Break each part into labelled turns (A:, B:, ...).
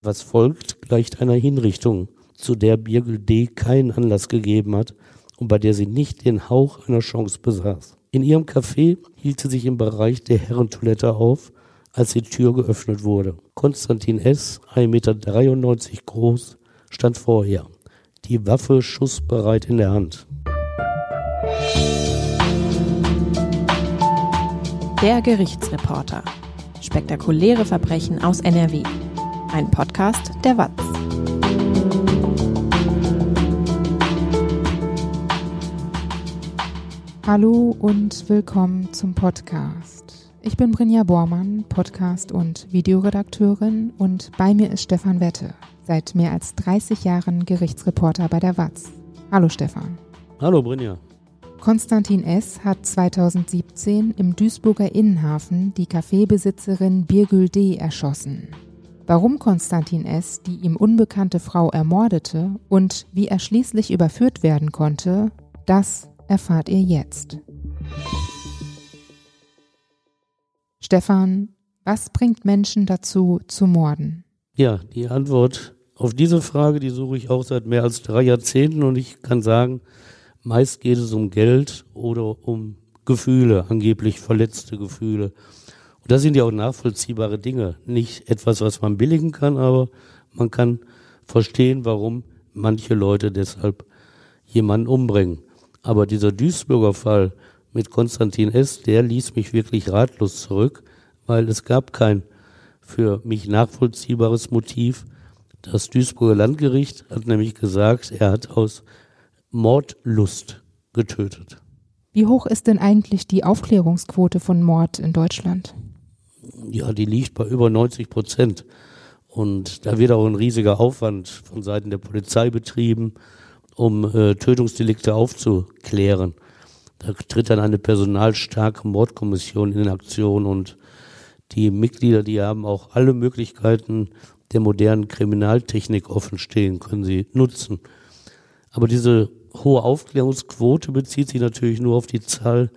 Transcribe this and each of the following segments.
A: Was folgt, gleicht einer Hinrichtung, zu der Birgül D. keinen Anlass gegeben hat und bei der sie nicht den Hauch einer Chance besaß. In ihrem Café hielt sie sich im Bereich der Herrentoilette auf, als die Tür geöffnet wurde. Konstantin S., 1,93 Meter groß, stand vor ihr, die Waffe schussbereit in der Hand.
B: Der Gerichtsreporter. Spektakuläre Verbrechen aus NRW. Ein Podcast der WAZ.
C: Hallo und willkommen zum Podcast. Ich bin Brinja Bormann, Podcast- und Videoredakteurin und bei mir ist Stefan Wette, seit mehr als 30 Jahren Gerichtsreporter bei der WAZ. Hallo Stefan.
A: Hallo Brinja.
C: Konstantin S. hat 2017 im Duisburger Innenhafen die Kaffeebesitzerin Birgül D. erschossen. Warum Konstantin S. die ihm unbekannte Frau ermordete und wie er schließlich überführt werden konnte, das erfahrt ihr jetzt. Stefan, was bringt Menschen dazu, zu morden?
A: Ja, die Antwort auf diese Frage, die suche ich auch seit mehr als drei Jahrzehnten und ich kann sagen, Meist geht es um Geld oder um Gefühle, angeblich verletzte Gefühle. Das sind ja auch nachvollziehbare Dinge. Nicht etwas, was man billigen kann, aber man kann verstehen, warum manche Leute deshalb jemanden umbringen. Aber dieser Duisburger Fall mit Konstantin S., der ließ mich wirklich ratlos zurück, weil es gab kein für mich nachvollziehbares Motiv. Das Duisburger Landgericht hat nämlich gesagt, er hat aus Mordlust getötet.
C: Wie hoch ist denn eigentlich die Aufklärungsquote von Mord in Deutschland?
A: Ja, die liegt bei über 90 Prozent. Und da wird auch ein riesiger Aufwand von Seiten der Polizei betrieben, um äh, Tötungsdelikte aufzuklären. Da tritt dann eine personalstarke Mordkommission in Aktion und die Mitglieder, die haben auch alle Möglichkeiten der modernen Kriminaltechnik offenstehen, können sie nutzen. Aber diese hohe Aufklärungsquote bezieht sich natürlich nur auf die Zahl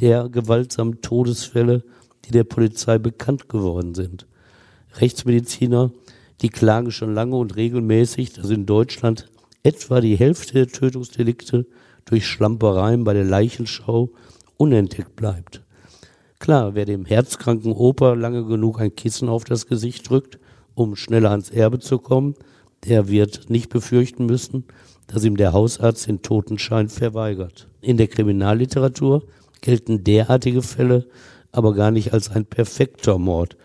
A: der gewaltsamen Todesfälle, die der Polizei bekannt geworden sind. Rechtsmediziner, die klagen schon lange und regelmäßig, dass in Deutschland etwa die Hälfte der Tötungsdelikte durch Schlampereien bei der Leichenschau unentdeckt bleibt. Klar, wer dem herzkranken Opa lange genug ein Kissen auf das Gesicht drückt, um schneller ans Erbe zu kommen, der wird nicht befürchten müssen, dass ihm der Hausarzt den Totenschein verweigert. In der Kriminalliteratur gelten derartige Fälle aber gar nicht als ein perfekter Mord.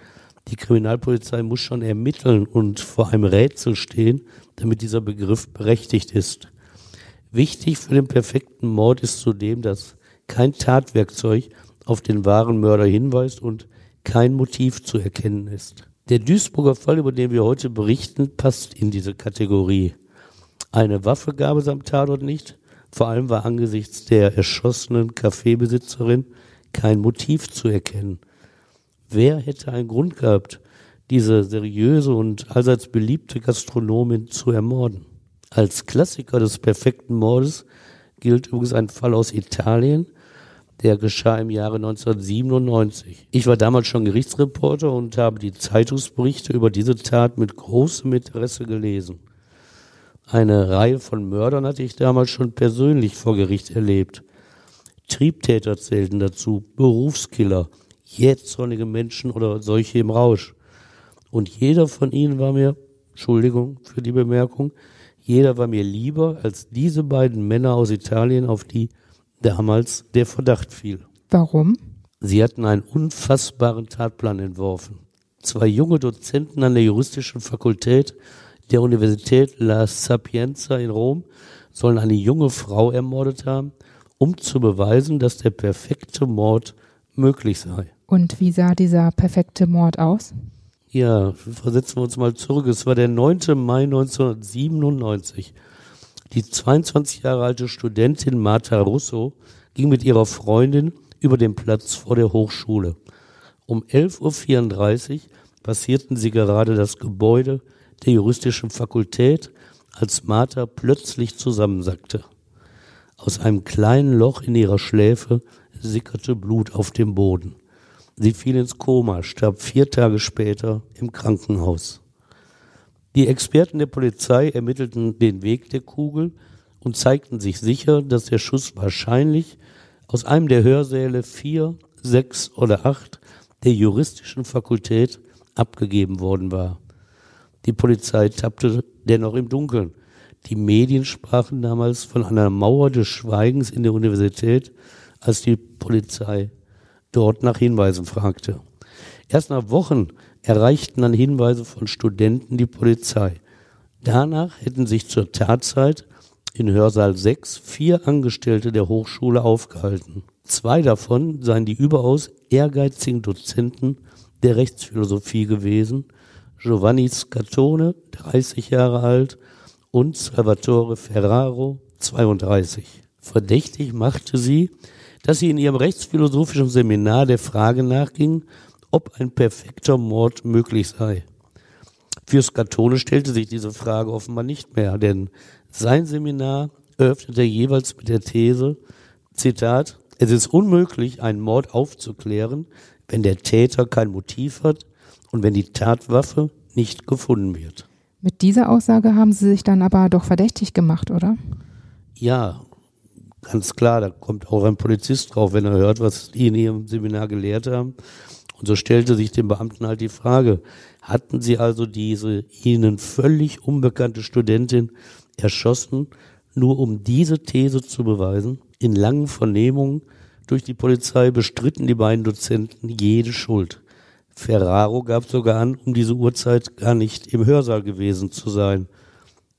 A: Die Kriminalpolizei muss schon ermitteln und vor einem Rätsel stehen, damit dieser Begriff berechtigt ist. Wichtig für den perfekten Mord ist zudem, dass kein Tatwerkzeug auf den wahren Mörder hinweist und kein Motiv zu erkennen ist. Der Duisburger Fall, über den wir heute berichten, passt in diese Kategorie. Eine Waffe gab es am Tatort nicht. Vor allem war angesichts der erschossenen Kaffeebesitzerin kein Motiv zu erkennen. Wer hätte einen Grund gehabt, diese seriöse und allseits beliebte Gastronomin zu ermorden? Als Klassiker des perfekten Mordes gilt übrigens ein Fall aus Italien, der geschah im Jahre 1997. Ich war damals schon Gerichtsreporter und habe die Zeitungsberichte über diese Tat mit großem Interesse gelesen. Eine Reihe von Mördern hatte ich damals schon persönlich vor Gericht erlebt. Triebtäter zählten dazu, Berufskiller, jähzornige Menschen oder solche im Rausch. Und jeder von ihnen war mir, Entschuldigung für die Bemerkung, jeder war mir lieber als diese beiden Männer aus Italien, auf die damals der Verdacht fiel.
C: Warum?
A: Sie hatten einen unfassbaren Tatplan entworfen. Zwei junge Dozenten an der juristischen Fakultät der Universität La Sapienza in Rom sollen eine junge Frau ermordet haben, um zu beweisen, dass der perfekte Mord möglich sei.
C: Und wie sah dieser perfekte Mord aus?
A: Ja, versetzen wir uns mal zurück. Es war der 9. Mai 1997. Die 22 Jahre alte Studentin Marta Russo ging mit ihrer Freundin über den Platz vor der Hochschule. Um 11.34 Uhr passierten sie gerade das Gebäude der juristischen Fakultät, als Martha plötzlich zusammensackte. Aus einem kleinen Loch in ihrer Schläfe sickerte Blut auf dem Boden. Sie fiel ins Koma, starb vier Tage später im Krankenhaus. Die Experten der Polizei ermittelten den Weg der Kugel und zeigten sich sicher, dass der Schuss wahrscheinlich aus einem der Hörsäle vier, sechs oder acht der juristischen Fakultät abgegeben worden war. Die Polizei tappte dennoch im Dunkeln. Die Medien sprachen damals von einer Mauer des Schweigens in der Universität, als die Polizei dort nach Hinweisen fragte. Erst nach Wochen erreichten dann Hinweise von Studenten die Polizei. Danach hätten sich zur Tatzeit in Hörsaal 6 vier Angestellte der Hochschule aufgehalten. Zwei davon seien die überaus ehrgeizigen Dozenten der Rechtsphilosophie gewesen, Giovanni Scatone, 30 Jahre alt, und Salvatore Ferraro, 32. Verdächtig machte sie, dass sie in ihrem rechtsphilosophischen Seminar der Frage nachging, ob ein perfekter Mord möglich sei. Für Scatone stellte sich diese Frage offenbar nicht mehr, denn sein Seminar eröffnete jeweils mit der These, Zitat, es ist unmöglich, einen Mord aufzuklären, wenn der Täter kein Motiv hat und wenn die Tatwaffe nicht gefunden wird.
C: Mit dieser Aussage haben Sie sich dann aber doch verdächtig gemacht, oder?
A: Ja, ganz klar, da kommt auch ein Polizist drauf, wenn er hört, was die in ihrem Seminar gelehrt haben. Und so stellte sich dem Beamten halt die Frage, hatten sie also diese ihnen völlig unbekannte Studentin erschossen, nur um diese These zu beweisen? In langen Vernehmungen durch die Polizei bestritten die beiden Dozenten jede Schuld. Ferraro gab sogar an, um diese Uhrzeit gar nicht im Hörsaal gewesen zu sein.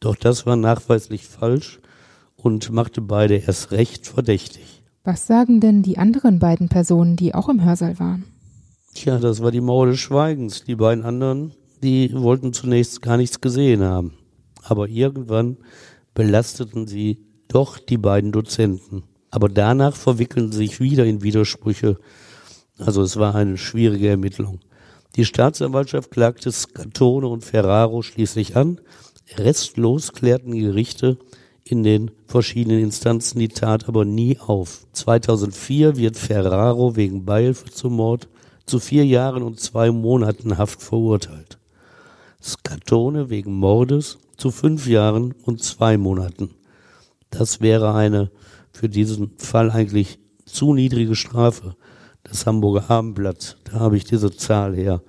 A: Doch das war nachweislich falsch und machte beide erst recht verdächtig.
C: Was sagen denn die anderen beiden Personen, die auch im Hörsaal waren?
A: Tja, das war die Mauer des Schweigens. Die beiden anderen, die wollten zunächst gar nichts gesehen haben. Aber irgendwann belasteten sie doch die beiden Dozenten. Aber danach verwickeln sie sich wieder in Widersprüche. Also es war eine schwierige Ermittlung. Die Staatsanwaltschaft klagte Scatone und Ferraro schließlich an. Restlos klärten die Gerichte in den verschiedenen Instanzen die Tat aber nie auf. 2004 wird Ferraro wegen Beihilfe zum Mord zu vier Jahren und zwei Monaten Haft verurteilt. Scatone wegen Mordes zu fünf Jahren und zwei Monaten. Das wäre eine für diesen Fall eigentlich zu niedrige Strafe. Das Hamburger Abendblatt, da habe ich diese Zahl her.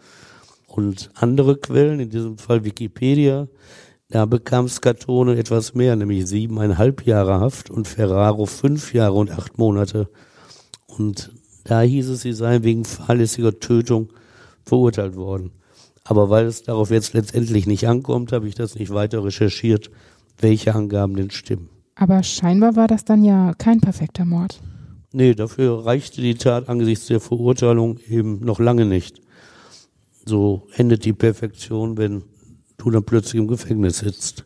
A: Und andere Quellen, in diesem Fall Wikipedia, da bekam Scatone etwas mehr, nämlich siebeneinhalb Jahre Haft und Ferraro fünf Jahre und acht Monate. Und da hieß es, sie seien wegen fahrlässiger Tötung verurteilt worden. Aber weil es darauf jetzt letztendlich nicht ankommt, habe ich das nicht weiter recherchiert, welche Angaben denn stimmen.
C: Aber scheinbar war das dann ja kein perfekter Mord.
A: Nee, dafür reichte die Tat angesichts der Verurteilung eben noch lange nicht. So endet die Perfektion, wenn du dann plötzlich im Gefängnis sitzt.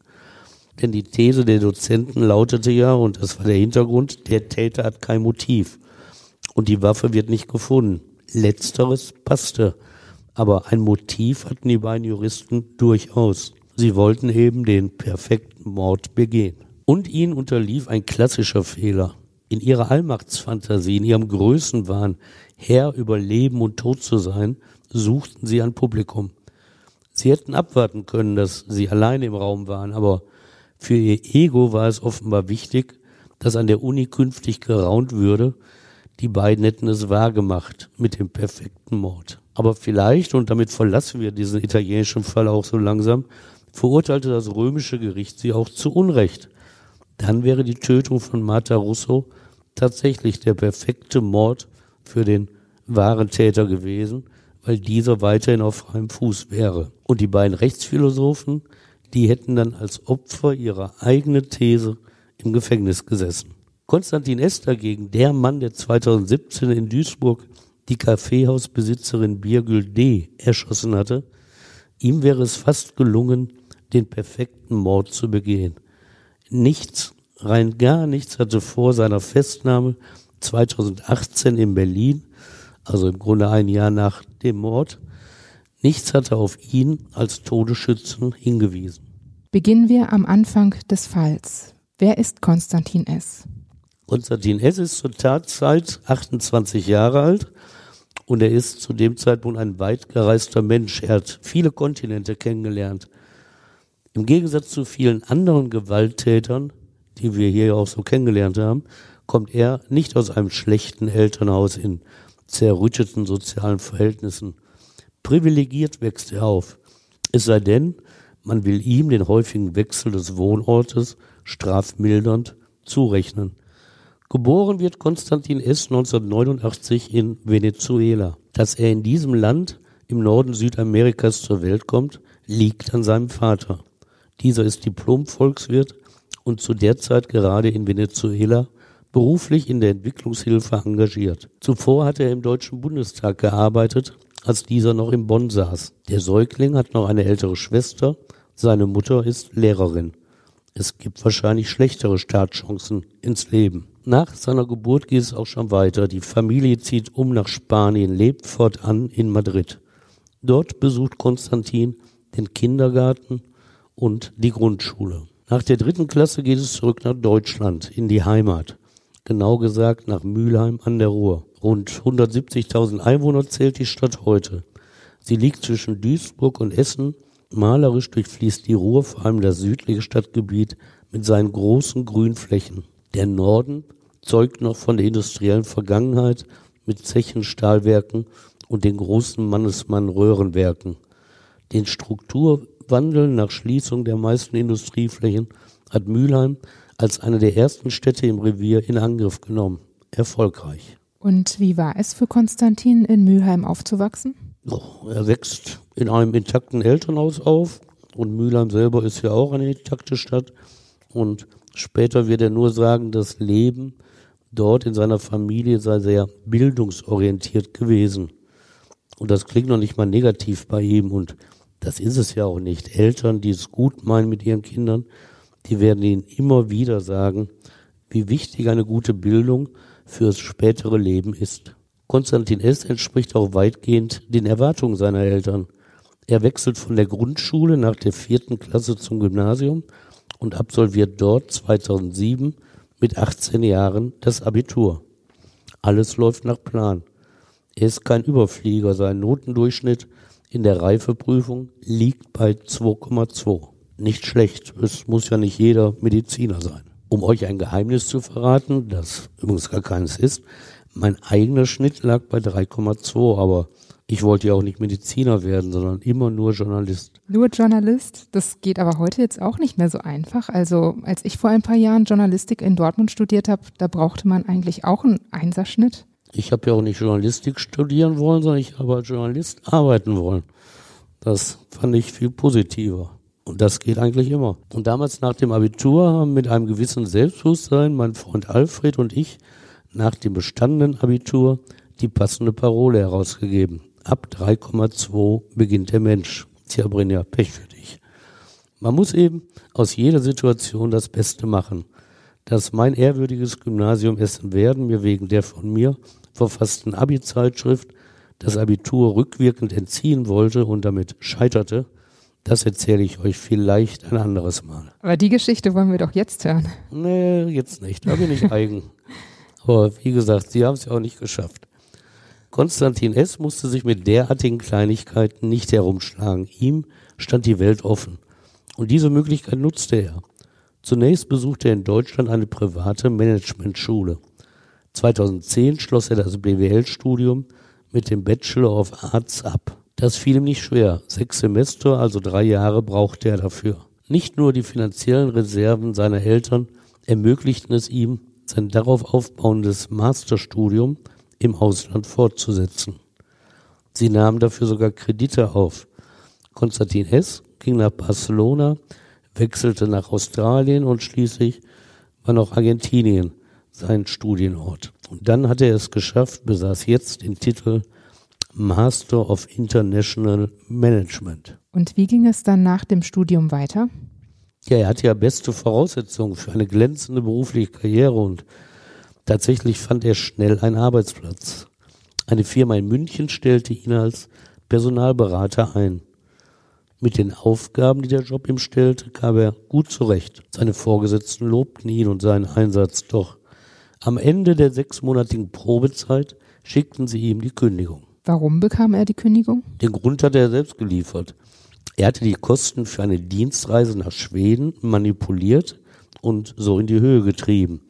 A: Denn die These der Dozenten lautete ja, und das war der Hintergrund, der Täter hat kein Motiv. Und die Waffe wird nicht gefunden. Letzteres passte. Aber ein Motiv hatten die beiden Juristen durchaus. Sie wollten eben den perfekten Mord begehen. Und ihnen unterlief ein klassischer Fehler. In ihrer Allmachtsfantasie, in ihrem Größenwahn, Herr über Leben und Tod zu sein, suchten sie ein Publikum. Sie hätten abwarten können, dass sie alleine im Raum waren, aber für ihr Ego war es offenbar wichtig, dass an der Uni künftig geraunt würde, die beiden hätten es wahrgemacht mit dem perfekten Mord. Aber vielleicht, und damit verlassen wir diesen italienischen Fall auch so langsam, verurteilte das römische Gericht sie auch zu Unrecht dann wäre die Tötung von Marta Russo tatsächlich der perfekte Mord für den wahren Täter gewesen, weil dieser weiterhin auf freiem Fuß wäre. Und die beiden Rechtsphilosophen, die hätten dann als Opfer ihrer eigenen These im Gefängnis gesessen. Konstantin S. dagegen, der Mann, der 2017 in Duisburg die Kaffeehausbesitzerin Birgül D. erschossen hatte, ihm wäre es fast gelungen, den perfekten Mord zu begehen. Nichts, rein gar nichts hatte vor seiner Festnahme 2018 in Berlin, also im Grunde ein Jahr nach dem Mord, nichts hatte auf ihn als Todesschützen hingewiesen.
C: Beginnen wir am Anfang des Falls. Wer ist Konstantin S.?
A: Konstantin S. ist zur Tatzeit 28 Jahre alt und er ist zu dem Zeitpunkt ein weit gereister Mensch. Er hat viele Kontinente kennengelernt. Im Gegensatz zu vielen anderen Gewalttätern, die wir hier auch so kennengelernt haben, kommt er nicht aus einem schlechten Elternhaus in zerrütteten sozialen Verhältnissen. Privilegiert wächst er auf. Es sei denn, man will ihm den häufigen Wechsel des Wohnortes strafmildernd zurechnen. Geboren wird Konstantin S. 1989 in Venezuela. Dass er in diesem Land im Norden Südamerikas zur Welt kommt, liegt an seinem Vater. Dieser ist Diplom-Volkswirt und zu der Zeit gerade in Venezuela beruflich in der Entwicklungshilfe engagiert. Zuvor hatte er im Deutschen Bundestag gearbeitet, als dieser noch in Bonn saß. Der Säugling hat noch eine ältere Schwester, seine Mutter ist Lehrerin. Es gibt wahrscheinlich schlechtere Startchancen ins Leben. Nach seiner Geburt geht es auch schon weiter. Die Familie zieht um nach Spanien, lebt fortan in Madrid. Dort besucht Konstantin den Kindergarten und die Grundschule. Nach der dritten Klasse geht es zurück nach Deutschland, in die Heimat. Genau gesagt nach Mülheim an der Ruhr. Rund 170.000 Einwohner zählt die Stadt heute. Sie liegt zwischen Duisburg und Essen. Malerisch durchfließt die Ruhr vor allem das südliche Stadtgebiet mit seinen großen Grünflächen. Der Norden zeugt noch von der industriellen Vergangenheit mit Zechen, Stahlwerken und den großen Mannesmann-Röhrenwerken. Den Strukturwandel nach Schließung der meisten Industrieflächen hat Mülheim als eine der ersten Städte im Revier in Angriff genommen. Erfolgreich.
C: Und wie war es für Konstantin in Mülheim aufzuwachsen?
A: Oh, er wächst in einem intakten Elternhaus auf und Mülheim selber ist ja auch eine intakte Stadt. Und später wird er nur sagen, das Leben dort in seiner Familie sei sehr bildungsorientiert gewesen. Und das klingt noch nicht mal negativ bei ihm und das ist es ja auch nicht. Eltern, die es gut meinen mit ihren Kindern, die werden ihnen immer wieder sagen, wie wichtig eine gute Bildung fürs spätere Leben ist. Konstantin S. entspricht auch weitgehend den Erwartungen seiner Eltern. Er wechselt von der Grundschule nach der vierten Klasse zum Gymnasium und absolviert dort 2007 mit 18 Jahren das Abitur. Alles läuft nach Plan. Er ist kein Überflieger. Sein Notendurchschnitt in der Reifeprüfung liegt bei 2,2. Nicht schlecht. Es muss ja nicht jeder Mediziner sein. Um euch ein Geheimnis zu verraten, das übrigens gar keines ist, mein eigener Schnitt lag bei 3,2, aber ich wollte ja auch nicht Mediziner werden, sondern immer nur Journalist.
C: Nur Journalist? Das geht aber heute jetzt auch nicht mehr so einfach. Also als ich vor ein paar Jahren Journalistik in Dortmund studiert habe, da brauchte man eigentlich auch einen Einserschnitt.
A: Ich habe ja auch nicht Journalistik studieren wollen, sondern ich habe als Journalist arbeiten wollen. Das fand ich viel positiver. Und das geht eigentlich immer. Und damals nach dem Abitur haben mit einem gewissen Selbstbewusstsein mein Freund Alfred und ich nach dem bestandenen Abitur die passende Parole herausgegeben. Ab 3,2 beginnt der Mensch. Tja, Brinja, Pech für dich. Man muss eben aus jeder Situation das Beste machen. Dass mein ehrwürdiges Gymnasium Essen werden mir wegen der von mir verfassten Abi-Zeitschrift das Abitur rückwirkend entziehen wollte und damit scheiterte, das erzähle ich euch vielleicht ein anderes Mal.
C: Aber die Geschichte wollen wir doch jetzt hören.
A: Nee, jetzt nicht. Da bin ich eigen. Aber wie gesagt, sie haben es ja auch nicht geschafft. Konstantin S. musste sich mit derartigen Kleinigkeiten nicht herumschlagen. Ihm stand die Welt offen. Und diese Möglichkeit nutzte er. Zunächst besuchte er in Deutschland eine private Managementschule. 2010 schloss er das BWL-Studium mit dem Bachelor of Arts ab. Das fiel ihm nicht schwer. Sechs Semester, also drei Jahre, brauchte er dafür. Nicht nur die finanziellen Reserven seiner Eltern ermöglichten es ihm, sein darauf aufbauendes Masterstudium im Ausland fortzusetzen. Sie nahmen dafür sogar Kredite auf. Konstantin S. ging nach Barcelona, wechselte nach Australien und schließlich war noch Argentinien sein Studienort. Und dann hatte er es geschafft, besaß jetzt den Titel Master of International Management.
C: Und wie ging es dann nach dem Studium weiter?
A: Ja, er hatte ja beste Voraussetzungen für eine glänzende berufliche Karriere und Tatsächlich fand er schnell einen Arbeitsplatz. Eine Firma in München stellte ihn als Personalberater ein. Mit den Aufgaben, die der Job ihm stellte, kam er gut zurecht. Seine Vorgesetzten lobten ihn und seinen Einsatz, doch am Ende der sechsmonatigen Probezeit schickten sie ihm die Kündigung.
C: Warum bekam er die Kündigung?
A: Den Grund hat er selbst geliefert. Er hatte die Kosten für eine Dienstreise nach Schweden manipuliert und so in die Höhe getrieben.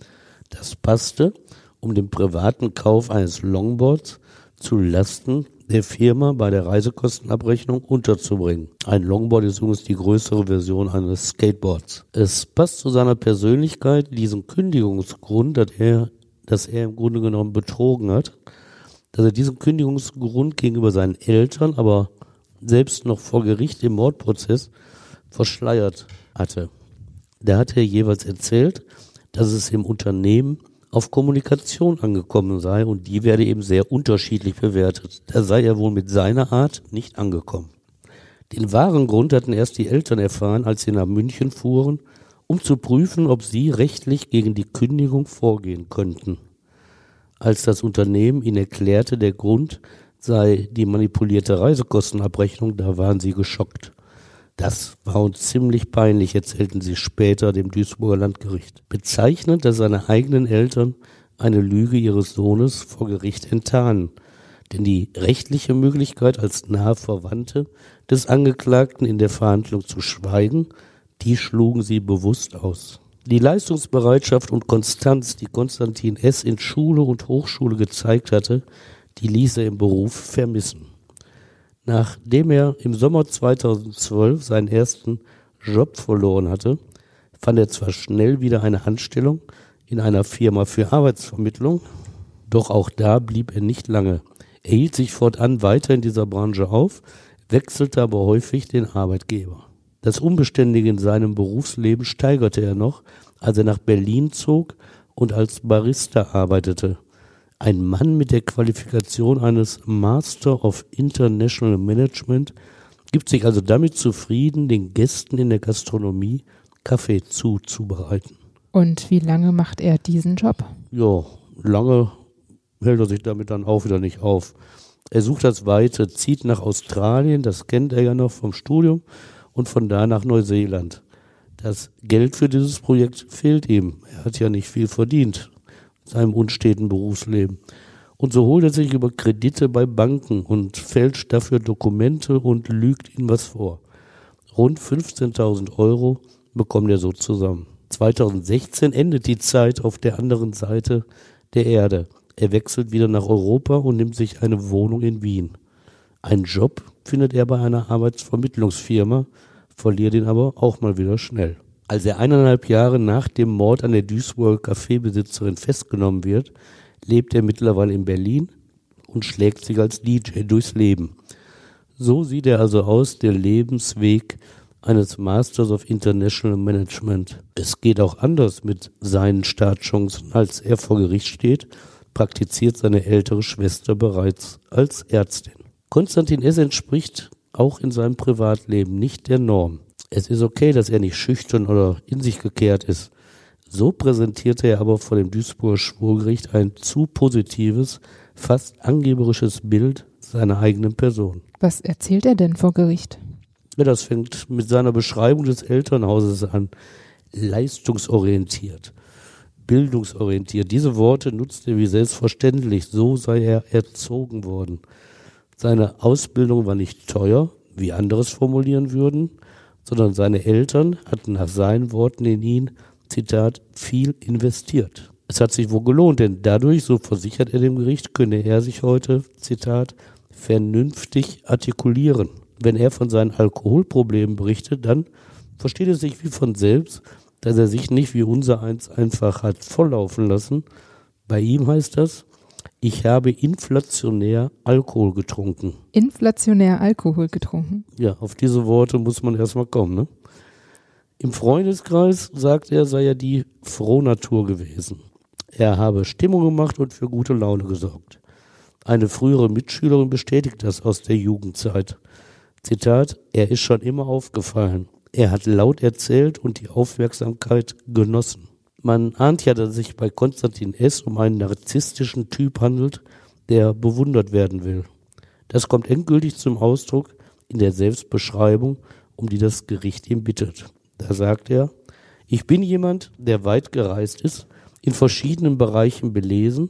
A: Das passte, um den privaten Kauf eines Longboards zu Lasten der Firma bei der Reisekostenabrechnung unterzubringen. Ein Longboard ist übrigens die größere Version eines Skateboards. Es passt zu seiner Persönlichkeit, diesen Kündigungsgrund, dass er, dass er im Grunde genommen betrogen hat, dass er diesen Kündigungsgrund gegenüber seinen Eltern, aber selbst noch vor Gericht im Mordprozess verschleiert hatte. Da hat er jeweils erzählt, dass es im Unternehmen auf Kommunikation angekommen sei und die werde eben sehr unterschiedlich bewertet. Da sei er wohl mit seiner Art nicht angekommen. Den wahren Grund hatten erst die Eltern erfahren, als sie nach München fuhren, um zu prüfen, ob sie rechtlich gegen die Kündigung vorgehen könnten. Als das Unternehmen ihnen erklärte, der Grund sei die manipulierte Reisekostenabrechnung, da waren sie geschockt. Das war uns ziemlich peinlich, erzählten sie später dem Duisburger Landgericht. Bezeichnend, dass seine eigenen Eltern eine Lüge ihres Sohnes vor Gericht enttarnen. Denn die rechtliche Möglichkeit, als nahe Verwandte des Angeklagten in der Verhandlung zu schweigen, die schlugen sie bewusst aus. Die Leistungsbereitschaft und Konstanz, die Konstantin S. in Schule und Hochschule gezeigt hatte, die ließ er im Beruf vermissen. Nachdem er im Sommer 2012 seinen ersten Job verloren hatte, fand er zwar schnell wieder eine Anstellung in einer Firma für Arbeitsvermittlung, doch auch da blieb er nicht lange. Er hielt sich fortan weiter in dieser Branche auf, wechselte aber häufig den Arbeitgeber. Das Unbeständige in seinem Berufsleben steigerte er noch, als er nach Berlin zog und als Barista arbeitete. Ein Mann mit der Qualifikation eines Master of International Management gibt sich also damit zufrieden, den Gästen in der Gastronomie Kaffee zuzubereiten.
C: Und wie lange macht er diesen Job?
A: Ja, lange hält er sich damit dann auch wieder nicht auf. Er sucht das Weite, zieht nach Australien, das kennt er ja noch vom Studium, und von da nach Neuseeland. Das Geld für dieses Projekt fehlt ihm. Er hat ja nicht viel verdient seinem unsteten Berufsleben. Und so holt er sich über Kredite bei Banken und fälscht dafür Dokumente und lügt ihnen was vor. Rund 15.000 Euro bekommt er so zusammen. 2016 endet die Zeit auf der anderen Seite der Erde. Er wechselt wieder nach Europa und nimmt sich eine Wohnung in Wien. Einen Job findet er bei einer Arbeitsvermittlungsfirma, verliert ihn aber auch mal wieder schnell. Als er eineinhalb Jahre nach dem Mord an der Duisburger Kaffeebesitzerin festgenommen wird, lebt er mittlerweile in Berlin und schlägt sich als DJ durchs Leben. So sieht er also aus, der Lebensweg eines Masters of International Management. Es geht auch anders mit seinen Startchancen. Als er vor Gericht steht, praktiziert seine ältere Schwester bereits als Ärztin. Konstantin S. entspricht auch in seinem Privatleben nicht der Norm. Es ist okay, dass er nicht schüchtern oder in sich gekehrt ist. So präsentierte er aber vor dem Duisburger Schwurgericht ein zu positives, fast angeberisches Bild seiner eigenen Person.
C: Was erzählt er denn vor Gericht?
A: Ja, das fängt mit seiner Beschreibung des Elternhauses an. Leistungsorientiert, bildungsorientiert. Diese Worte nutzt er wie selbstverständlich. So sei er erzogen worden. Seine Ausbildung war nicht teuer, wie andere es formulieren würden sondern seine Eltern hatten nach seinen Worten in ihn, Zitat, viel investiert. Es hat sich wohl gelohnt, denn dadurch, so versichert er dem Gericht, könne er sich heute, Zitat, vernünftig artikulieren. Wenn er von seinen Alkoholproblemen berichtet, dann versteht es sich wie von selbst, dass er sich nicht wie unser eins einfach hat volllaufen lassen. Bei ihm heißt das, ich habe inflationär Alkohol getrunken.
C: Inflationär Alkohol getrunken?
A: Ja, auf diese Worte muss man erstmal kommen. Ne? Im Freundeskreis, sagt er, sei er die Frohnatur gewesen. Er habe Stimmung gemacht und für gute Laune gesorgt. Eine frühere Mitschülerin bestätigt das aus der Jugendzeit. Zitat, er ist schon immer aufgefallen. Er hat laut erzählt und die Aufmerksamkeit genossen. Man ahnt ja, dass es sich bei Konstantin S. um einen narzisstischen Typ handelt, der bewundert werden will. Das kommt endgültig zum Ausdruck in der Selbstbeschreibung, um die das Gericht ihn bittet. Da sagt er, ich bin jemand, der weit gereist ist, in verschiedenen Bereichen belesen,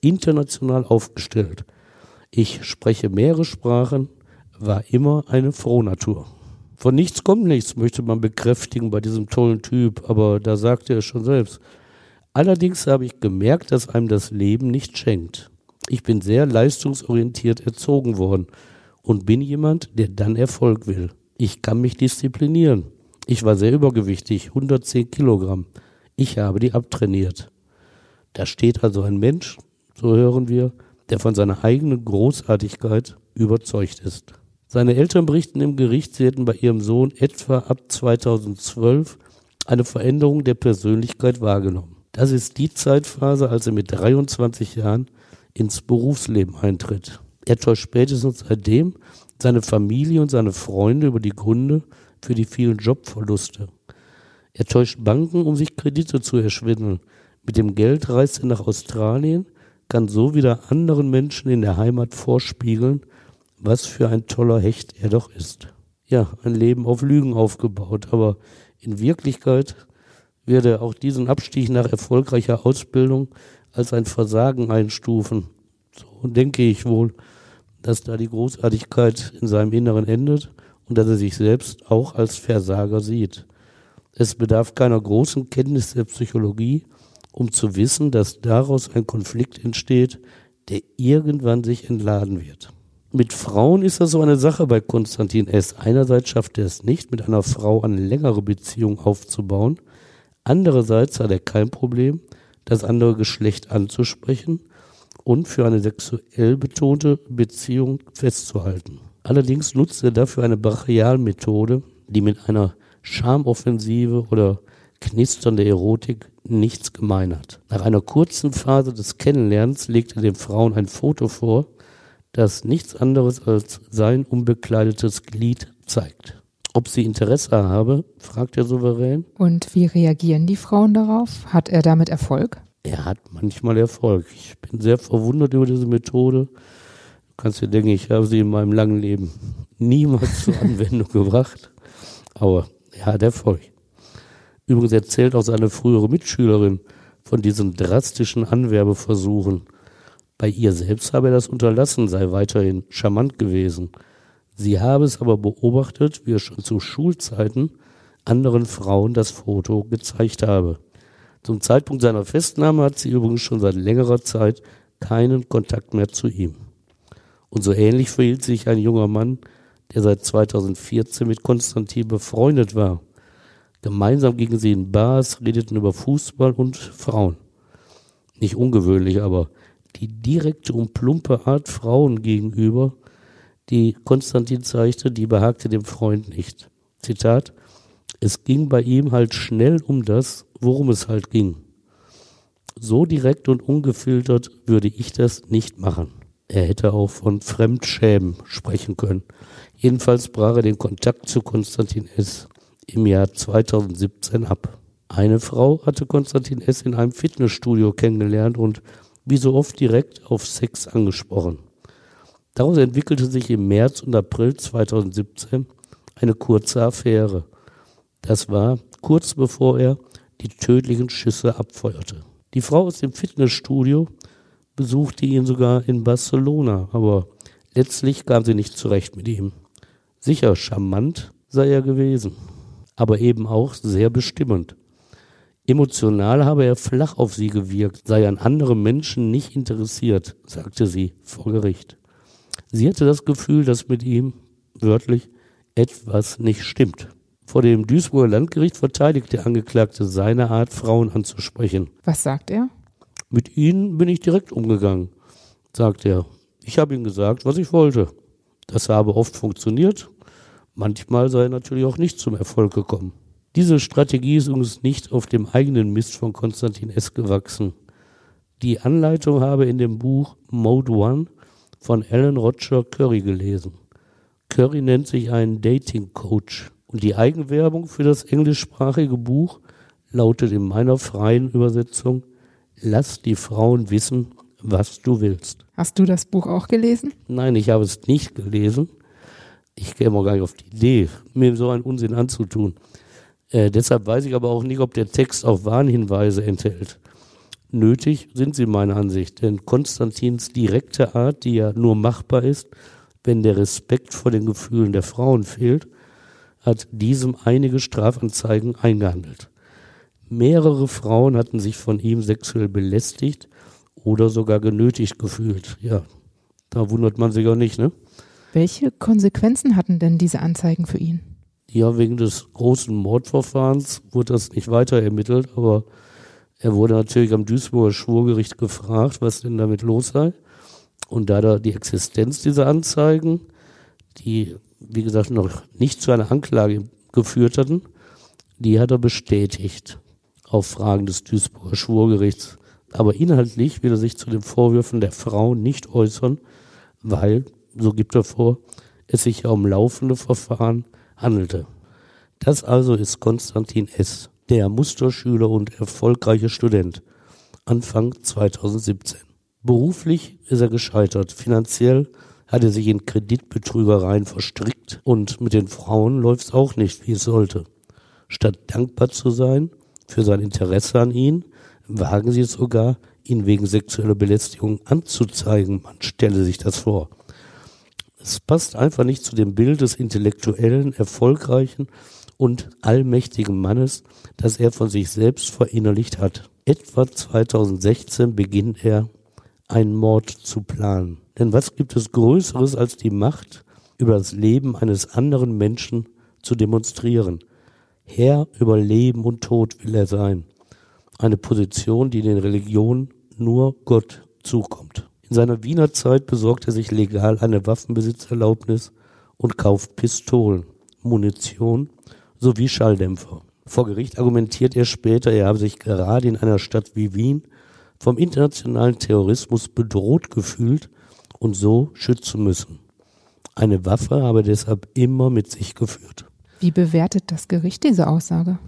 A: international aufgestellt. Ich spreche mehrere Sprachen, war immer eine Frohnatur. Von nichts kommt nichts, möchte man bekräftigen bei diesem tollen Typ, aber da sagt er es schon selbst. Allerdings habe ich gemerkt, dass einem das Leben nicht schenkt. Ich bin sehr leistungsorientiert erzogen worden und bin jemand, der dann Erfolg will. Ich kann mich disziplinieren. Ich war sehr übergewichtig, 110 Kilogramm. Ich habe die abtrainiert. Da steht also ein Mensch, so hören wir, der von seiner eigenen Großartigkeit überzeugt ist. Seine Eltern berichten im Gericht, sie hätten bei ihrem Sohn etwa ab 2012 eine Veränderung der Persönlichkeit wahrgenommen. Das ist die Zeitphase, als er mit 23 Jahren ins Berufsleben eintritt. Er täuscht spätestens seitdem seine Familie und seine Freunde über die Gründe für die vielen Jobverluste. Er täuscht Banken, um sich Kredite zu erschwindeln. Mit dem Geld reist er nach Australien, kann so wieder anderen Menschen in der Heimat vorspiegeln, was für ein toller Hecht er doch ist. Ja, ein Leben auf Lügen aufgebaut, aber in Wirklichkeit wird er auch diesen Abstieg nach erfolgreicher Ausbildung als ein Versagen einstufen. So denke ich wohl, dass da die Großartigkeit in seinem Inneren endet und dass er sich selbst auch als Versager sieht. Es bedarf keiner großen Kenntnis der Psychologie, um zu wissen, dass daraus ein Konflikt entsteht, der irgendwann sich entladen wird. Mit Frauen ist das so eine Sache bei Konstantin S. Einerseits schafft er es nicht, mit einer Frau eine längere Beziehung aufzubauen. Andererseits hat er kein Problem, das andere Geschlecht anzusprechen und für eine sexuell betonte Beziehung festzuhalten. Allerdings nutzt er dafür eine Brachialmethode, die mit einer Schamoffensive oder knisternde Erotik nichts gemein hat. Nach einer kurzen Phase des Kennenlernens legt er den Frauen ein Foto vor, das nichts anderes als sein unbekleidetes Glied zeigt. Ob sie Interesse habe, fragt er souverän.
C: Und wie reagieren die Frauen darauf? Hat er damit Erfolg?
A: Er hat manchmal Erfolg. Ich bin sehr verwundert über diese Methode. Du kannst dir denken, ich habe sie in meinem langen Leben niemals zur Anwendung gebracht. Aber er hat Erfolg. Übrigens erzählt auch seine frühere Mitschülerin von diesen drastischen Anwerbeversuchen. Bei ihr selbst habe er das unterlassen, sei weiterhin charmant gewesen. Sie habe es aber beobachtet, wie er schon zu Schulzeiten anderen Frauen das Foto gezeigt habe. Zum Zeitpunkt seiner Festnahme hat sie übrigens schon seit längerer Zeit keinen Kontakt mehr zu ihm. Und so ähnlich verhielt sich ein junger Mann, der seit 2014 mit Konstantin befreundet war. Gemeinsam gingen sie in Bars, redeten über Fußball und Frauen. Nicht ungewöhnlich, aber die direkte und plumpe Art Frauen gegenüber, die Konstantin zeigte, die behagte dem Freund nicht. Zitat, es ging bei ihm halt schnell um das, worum es halt ging. So direkt und ungefiltert würde ich das nicht machen. Er hätte auch von Fremdschämen sprechen können. Jedenfalls brach er den Kontakt zu Konstantin S. im Jahr 2017 ab. Eine Frau hatte Konstantin S. in einem Fitnessstudio kennengelernt und wie so oft direkt auf Sex angesprochen. Daraus entwickelte sich im März und April 2017 eine kurze Affäre. Das war kurz bevor er die tödlichen Schüsse abfeuerte. Die Frau aus dem Fitnessstudio besuchte ihn sogar in Barcelona, aber letztlich kam sie nicht zurecht mit ihm. Sicher charmant sei er gewesen, aber eben auch sehr bestimmend. Emotional habe er flach auf sie gewirkt, sei an anderen Menschen nicht interessiert, sagte sie vor Gericht. Sie hatte das Gefühl, dass mit ihm, wörtlich, etwas nicht stimmt. Vor dem Duisburger Landgericht verteidigt der Angeklagte seine Art, Frauen anzusprechen.
C: Was sagt er?
A: Mit ihnen bin ich direkt umgegangen, sagt er. Ich habe ihm gesagt, was ich wollte. Das habe oft funktioniert. Manchmal sei er natürlich auch nicht zum Erfolg gekommen. Diese Strategie ist uns nicht auf dem eigenen Mist von Konstantin S. gewachsen. Die Anleitung habe in dem Buch Mode One von Alan Roger Curry gelesen. Curry nennt sich einen Dating Coach und die Eigenwerbung für das englischsprachige Buch lautet in meiner freien Übersetzung Lass die Frauen wissen, was du willst.
C: Hast du das Buch auch gelesen?
A: Nein, ich habe es nicht gelesen. Ich käme auch gar nicht auf die Idee, mir so einen Unsinn anzutun. Äh, deshalb weiß ich aber auch nicht, ob der Text auch Warnhinweise enthält. Nötig sind sie meiner Ansicht, denn Konstantins direkte Art, die ja nur machbar ist, wenn der Respekt vor den Gefühlen der Frauen fehlt, hat diesem einige Strafanzeigen eingehandelt. Mehrere Frauen hatten sich von ihm sexuell belästigt oder sogar genötigt gefühlt. Ja, da wundert man sich auch nicht, ne?
C: Welche Konsequenzen hatten denn diese Anzeigen für ihn?
A: Ja, wegen des großen Mordverfahrens wurde das nicht weiter ermittelt, aber er wurde natürlich am Duisburger Schwurgericht gefragt, was denn damit los sei. Und da da die Existenz dieser Anzeigen, die, wie gesagt, noch nicht zu einer Anklage geführt hatten, die hat er bestätigt auf Fragen des Duisburger Schwurgerichts. Aber inhaltlich will er sich zu den Vorwürfen der Frau nicht äußern, weil, so gibt er vor, es sich ja um laufende Verfahren handelte. Das also ist Konstantin S., der Musterschüler und erfolgreiche Student, Anfang 2017. Beruflich ist er gescheitert, finanziell hat er sich in Kreditbetrügereien verstrickt und mit den Frauen läuft es auch nicht, wie es sollte. Statt dankbar zu sein für sein Interesse an ihn, wagen sie es sogar, ihn wegen sexueller Belästigung anzuzeigen. Man stelle sich das vor. Es passt einfach nicht zu dem Bild des intellektuellen, erfolgreichen und allmächtigen Mannes, das er von sich selbst verinnerlicht hat. Etwa 2016 beginnt er, einen Mord zu planen. Denn was gibt es Größeres als die Macht, über das Leben eines anderen Menschen zu demonstrieren? Herr über Leben und Tod will er sein. Eine Position, die den Religionen nur Gott zukommt. In seiner Wiener Zeit besorgt er sich legal eine Waffenbesitzerlaubnis und kauft Pistolen, Munition sowie Schalldämpfer. Vor Gericht argumentiert er später, er habe sich gerade in einer Stadt wie Wien vom internationalen Terrorismus bedroht gefühlt und so schützen müssen. Eine Waffe habe deshalb immer mit sich geführt.
C: Wie bewertet das Gericht diese Aussage?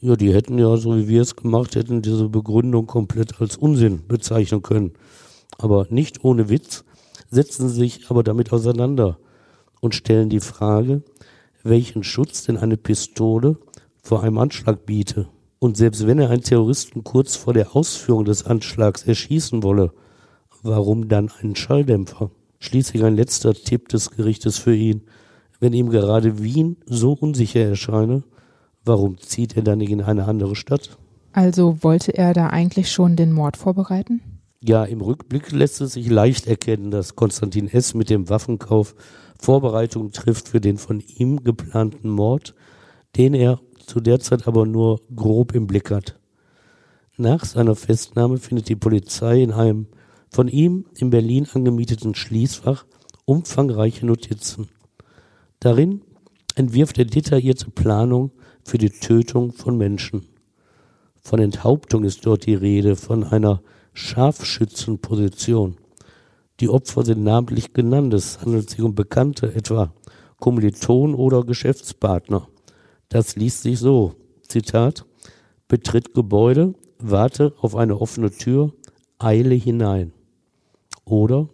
A: Ja, die hätten ja, so wie wir es gemacht hätten, diese Begründung komplett als Unsinn bezeichnen können aber nicht ohne Witz, setzen sich aber damit auseinander und stellen die Frage, welchen Schutz denn eine Pistole vor einem Anschlag biete. Und selbst wenn er einen Terroristen kurz vor der Ausführung des Anschlags erschießen wolle, warum dann einen Schalldämpfer? Schließlich ein letzter Tipp des Gerichtes für ihn. Wenn ihm gerade Wien so unsicher erscheine, warum zieht er dann nicht in eine andere Stadt?
C: Also wollte er da eigentlich schon den Mord vorbereiten?
A: Ja, im Rückblick lässt es sich leicht erkennen, dass Konstantin S. mit dem Waffenkauf Vorbereitungen trifft für den von ihm geplanten Mord, den er zu der Zeit aber nur grob im Blick hat. Nach seiner Festnahme findet die Polizei in einem von ihm in Berlin angemieteten Schließfach umfangreiche Notizen. Darin entwirft er detaillierte Planung für die Tötung von Menschen. Von Enthauptung ist dort die Rede, von einer Scharfschützenposition. Die Opfer sind namentlich genannt. Es handelt sich um Bekannte, etwa Kommilitonen oder Geschäftspartner. Das liest sich so. Zitat. Betritt Gebäude, warte auf eine offene Tür, eile hinein. Oder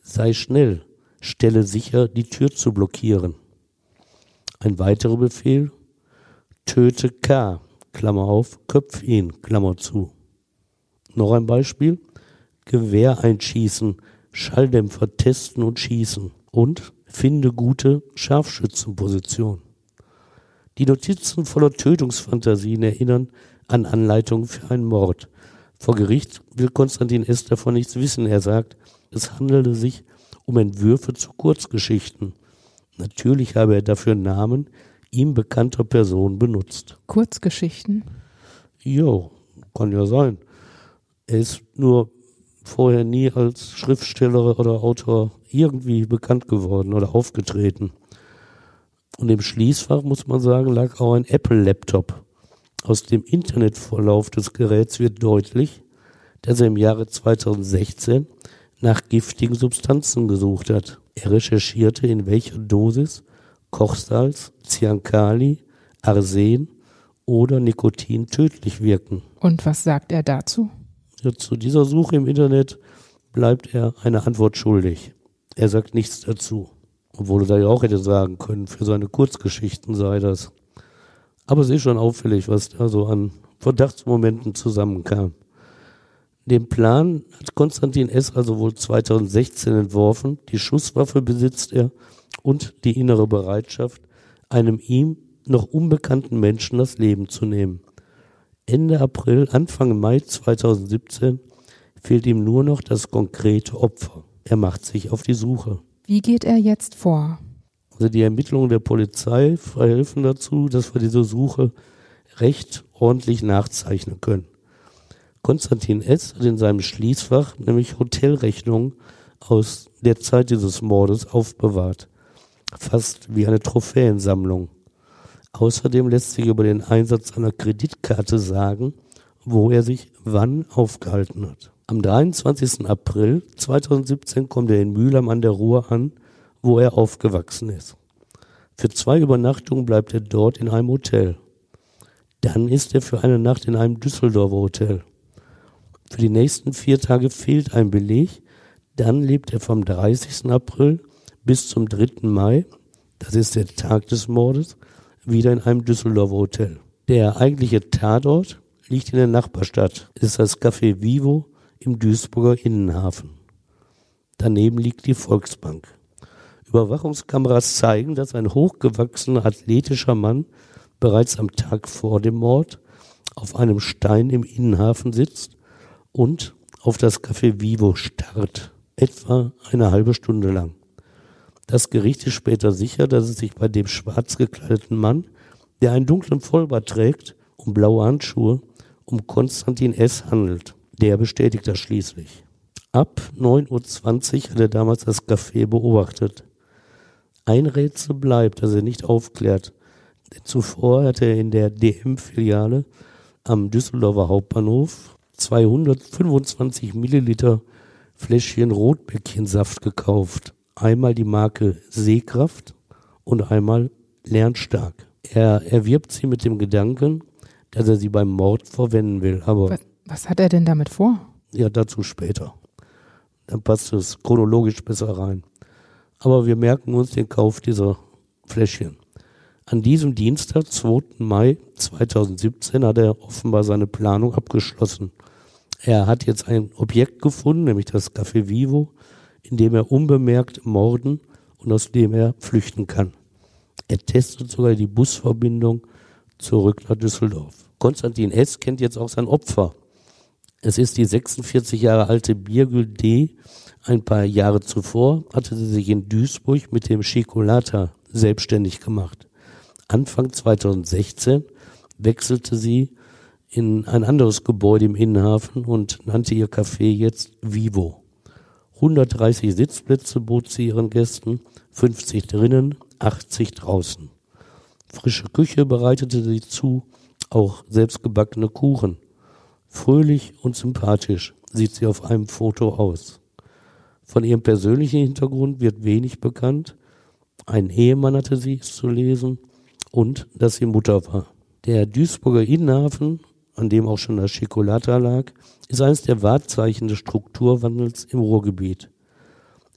A: sei schnell, stelle sicher, die Tür zu blockieren. Ein weiterer Befehl, töte K, Klammer auf, köpf ihn, Klammer zu. Noch ein Beispiel. Gewehr einschießen, Schalldämpfer testen und schießen und finde gute Scharfschützenposition. Die Notizen voller Tötungsfantasien erinnern an Anleitungen für einen Mord. Vor Gericht will Konstantin S. davon nichts wissen. Er sagt, es handelte sich um Entwürfe zu Kurzgeschichten. Natürlich habe er dafür Namen ihm bekannter Personen benutzt.
C: Kurzgeschichten?
A: Jo, kann ja sein. Er ist nur vorher nie als Schriftsteller oder Autor irgendwie bekannt geworden oder aufgetreten. Und im Schließfach, muss man sagen, lag auch ein Apple-Laptop. Aus dem Internetvorlauf des Geräts wird deutlich, dass er im Jahre 2016 nach giftigen Substanzen gesucht hat. Er recherchierte, in welcher Dosis Kochsalz, Cyankali, Arsen oder Nikotin tödlich wirken.
C: Und was sagt er dazu?
A: Zu dieser Suche im Internet bleibt er eine Antwort schuldig. Er sagt nichts dazu. Obwohl er da ja auch hätte sagen können, für seine Kurzgeschichten sei das. Aber es ist schon auffällig, was da so an Verdachtsmomenten zusammenkam. Den Plan hat Konstantin S. also wohl 2016 entworfen. Die Schusswaffe besitzt er und die innere Bereitschaft, einem ihm noch unbekannten Menschen das Leben zu nehmen. Ende April, Anfang Mai 2017 fehlt ihm nur noch das konkrete Opfer. Er macht sich auf die Suche.
C: Wie geht er jetzt vor?
A: Also die Ermittlungen der Polizei verhelfen dazu, dass wir diese Suche recht ordentlich nachzeichnen können. Konstantin S. hat in seinem Schließfach nämlich Hotelrechnungen aus der Zeit dieses Mordes aufbewahrt. Fast wie eine Trophäensammlung. Außerdem lässt sich über den Einsatz einer Kreditkarte sagen, wo er sich wann aufgehalten hat. Am 23. April 2017 kommt er in Mühlheim an der Ruhr an, wo er aufgewachsen ist. Für zwei Übernachtungen bleibt er dort in einem Hotel. Dann ist er für eine Nacht in einem Düsseldorfer Hotel. Für die nächsten vier Tage fehlt ein Beleg. Dann lebt er vom 30. April bis zum 3. Mai, das ist der Tag des Mordes, wieder in einem Düsseldorfer Hotel. Der eigentliche Tatort liegt in der Nachbarstadt. Ist das Café Vivo im Duisburger Innenhafen. Daneben liegt die Volksbank. Überwachungskameras zeigen, dass ein hochgewachsener athletischer Mann bereits am Tag vor dem Mord auf einem Stein im Innenhafen sitzt und auf das Café Vivo starrt, etwa eine halbe Stunde lang. Das Gericht ist später sicher, dass es sich bei dem schwarz gekleideten Mann, der einen dunklen Vollbart trägt und blaue Handschuhe, um Konstantin S. handelt. Der bestätigt das schließlich. Ab 9.20 Uhr hat er damals das Café beobachtet. Ein Rätsel bleibt, das er nicht aufklärt. Denn zuvor hat er in der DM-Filiale am Düsseldorfer Hauptbahnhof 225 Milliliter Fläschchen Rotbäckchensaft gekauft. Einmal die Marke Seekraft und einmal Lernstark. Er erwirbt sie mit dem Gedanken, dass er sie beim Mord verwenden will. Aber
C: was, was hat er denn damit vor?
A: Ja, dazu später. Dann passt es chronologisch besser rein. Aber wir merken uns den Kauf dieser Fläschchen. An diesem Dienstag, 2. Mai 2017, hat er offenbar seine Planung abgeschlossen. Er hat jetzt ein Objekt gefunden, nämlich das Café Vivo, in dem er unbemerkt morden und aus dem er flüchten kann. Er testet sogar die Busverbindung zurück nach Düsseldorf. Konstantin S. kennt jetzt auch sein Opfer. Es ist die 46 Jahre alte Birgül D. Ein paar Jahre zuvor hatte sie sich in Duisburg mit dem Chicolata selbstständig gemacht. Anfang 2016 wechselte sie in ein anderes Gebäude im Innenhafen und nannte ihr Café jetzt Vivo. 130 Sitzplätze bot sie ihren Gästen, 50 drinnen, 80 draußen. Frische Küche bereitete sie zu, auch selbstgebackene Kuchen. Fröhlich und sympathisch sieht sie auf einem Foto aus. Von ihrem persönlichen Hintergrund wird wenig bekannt. Ein Ehemann hatte sie zu lesen und dass sie Mutter war. Der Duisburger Innenhafen an dem auch schon das Schikolata lag, ist eines der Wahrzeichen des Strukturwandels im Ruhrgebiet.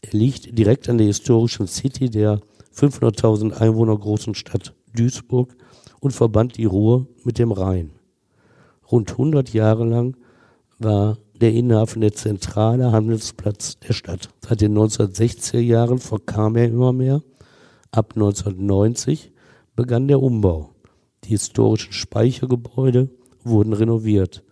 A: Er liegt direkt an der historischen City der 500.000 Einwohner großen Stadt Duisburg und verband die Ruhr mit dem Rhein. Rund 100 Jahre lang war der Innenhafen der zentrale Handelsplatz der Stadt. Seit den 1960er Jahren verkam er immer mehr. Ab 1990 begann der Umbau. Die historischen Speichergebäude wurden renoviert.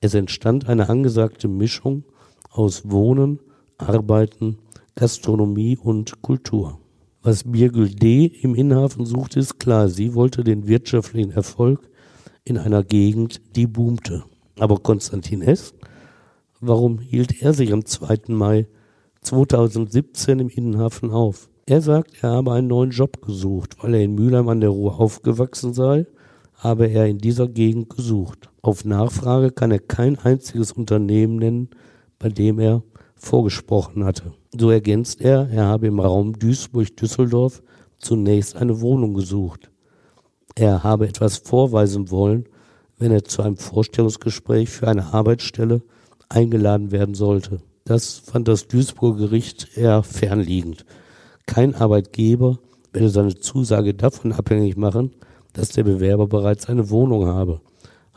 A: Es entstand eine angesagte Mischung aus Wohnen, Arbeiten, Gastronomie und Kultur. Was Birgül D. im Innenhafen suchte, ist klar. Sie wollte den wirtschaftlichen Erfolg in einer Gegend, die boomte. Aber Konstantin S., warum hielt er sich am 2. Mai 2017 im Innenhafen auf? Er sagt, er habe einen neuen Job gesucht, weil er in Mülheim an der Ruhr aufgewachsen sei habe er in dieser Gegend gesucht. Auf Nachfrage kann er kein einziges Unternehmen nennen, bei dem er vorgesprochen hatte. So ergänzt er, er habe im Raum Duisburg-Düsseldorf zunächst eine Wohnung gesucht. Er habe etwas vorweisen wollen, wenn er zu einem Vorstellungsgespräch für eine Arbeitsstelle eingeladen werden sollte. Das fand das Duisburger Gericht eher fernliegend. Kein Arbeitgeber werde seine Zusage davon abhängig machen, dass der Bewerber bereits eine Wohnung habe,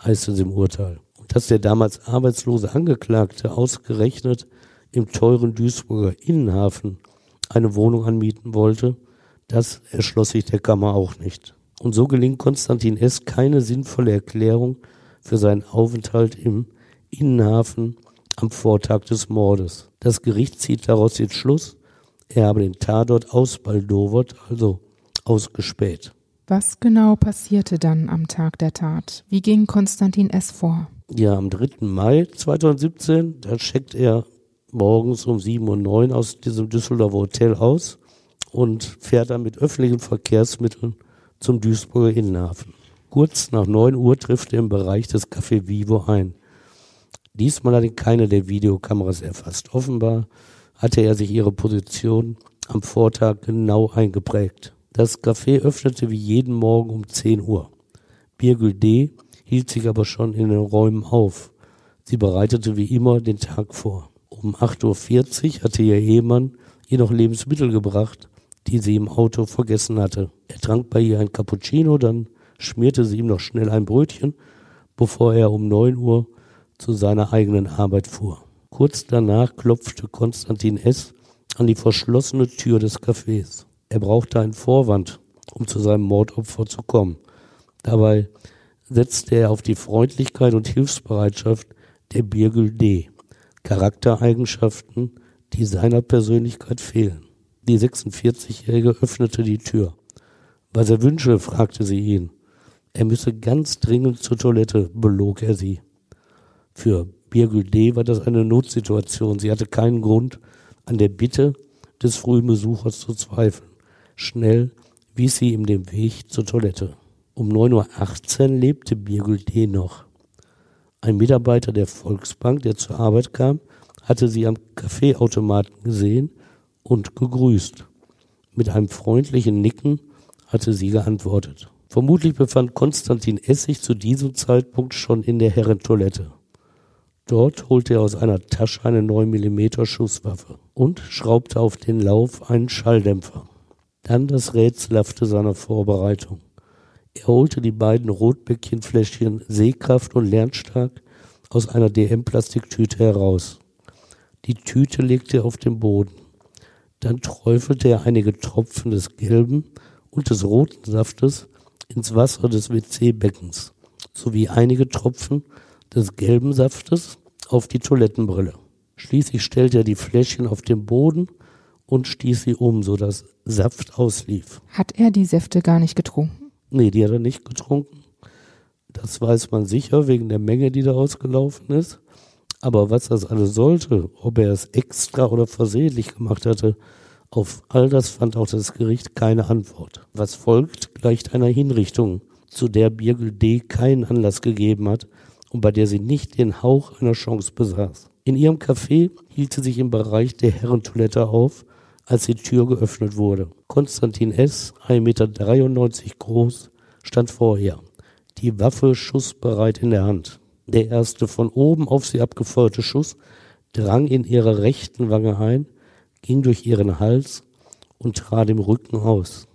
A: heißt es im Urteil. Und dass der damals arbeitslose Angeklagte ausgerechnet im teuren Duisburger Innenhafen eine Wohnung anmieten wollte, das erschloss sich der Kammer auch nicht. Und so gelingt Konstantin S. keine sinnvolle Erklärung für seinen Aufenthalt im Innenhafen am Vortag des Mordes. Das Gericht zieht daraus den Schluss, er habe den Tatort ausbaldowert, also ausgespäht.
C: Was genau passierte dann am Tag der Tat? Wie ging Konstantin S. vor?
A: Ja, am 3. Mai 2017, da checkt er morgens um 7.09 Uhr aus diesem Düsseldorfer Hotel aus und fährt dann mit öffentlichen Verkehrsmitteln zum Duisburger Innenhafen. Kurz nach 9 Uhr trifft er im Bereich des Café Vivo ein. Diesmal hat ihn keine der Videokameras erfasst. Offenbar hatte er sich ihre Position am Vortag genau eingeprägt. Das Café öffnete wie jeden Morgen um 10 Uhr. Birgül D. hielt sich aber schon in den Räumen auf. Sie bereitete wie immer den Tag vor. Um 8.40 Uhr hatte ihr Ehemann ihr noch Lebensmittel gebracht, die sie im Auto vergessen hatte. Er trank bei ihr ein Cappuccino, dann schmierte sie ihm noch schnell ein Brötchen, bevor er um 9 Uhr zu seiner eigenen Arbeit fuhr. Kurz danach klopfte Konstantin S. an die verschlossene Tür des Cafés. Er brauchte einen Vorwand, um zu seinem Mordopfer zu kommen. Dabei setzte er auf die Freundlichkeit und Hilfsbereitschaft der Birgel D. Charaktereigenschaften, die seiner Persönlichkeit fehlen. Die 46-Jährige öffnete die Tür. Was er wünsche, fragte sie ihn. Er müsse ganz dringend zur Toilette, belog er sie. Für Birgül D. war das eine Notsituation. Sie hatte keinen Grund, an der Bitte des frühen Besuchers zu zweifeln. Schnell wies sie ihm den Weg zur Toilette. Um 9.18 Uhr lebte Birgül D. noch. Ein Mitarbeiter der Volksbank, der zur Arbeit kam, hatte sie am Kaffeeautomaten gesehen und gegrüßt. Mit einem freundlichen Nicken hatte sie geantwortet. Vermutlich befand Konstantin sich zu diesem Zeitpunkt schon in der Herrentoilette. Dort holte er aus einer Tasche eine 9 mm Schusswaffe und schraubte auf den Lauf einen Schalldämpfer. Dann das Rätselhafte seiner Vorbereitung. Er holte die beiden Rotbäckchenfläschchen Sehkraft und Lernstark aus einer DM-Plastiktüte heraus. Die Tüte legte er auf den Boden. Dann träufelte er einige Tropfen des gelben und des roten Saftes ins Wasser des WC-Beckens sowie einige Tropfen des gelben Saftes auf die Toilettenbrille. Schließlich stellte er die Fläschchen auf den Boden und stieß sie um, sodass Saft auslief.
C: Hat er die Säfte gar nicht getrunken?
A: Nee, die hat er nicht getrunken. Das weiß man sicher wegen der Menge, die da ausgelaufen ist. Aber was das alles sollte, ob er es extra oder versehentlich gemacht hatte, auf all das fand auch das Gericht keine Antwort. Was folgt, gleicht einer Hinrichtung, zu der Birgel D. keinen Anlass gegeben hat und bei der sie nicht den Hauch einer Chance besaß. In ihrem Café hielt sie sich im Bereich der Herrentoilette auf, als die Tür geöffnet wurde. Konstantin S., 1,93 Meter groß, stand vor ihr, die Waffe schussbereit in der Hand. Der erste von oben auf sie abgefeuerte Schuss drang in ihre rechten Wange ein, ging durch ihren Hals und trat im Rücken aus.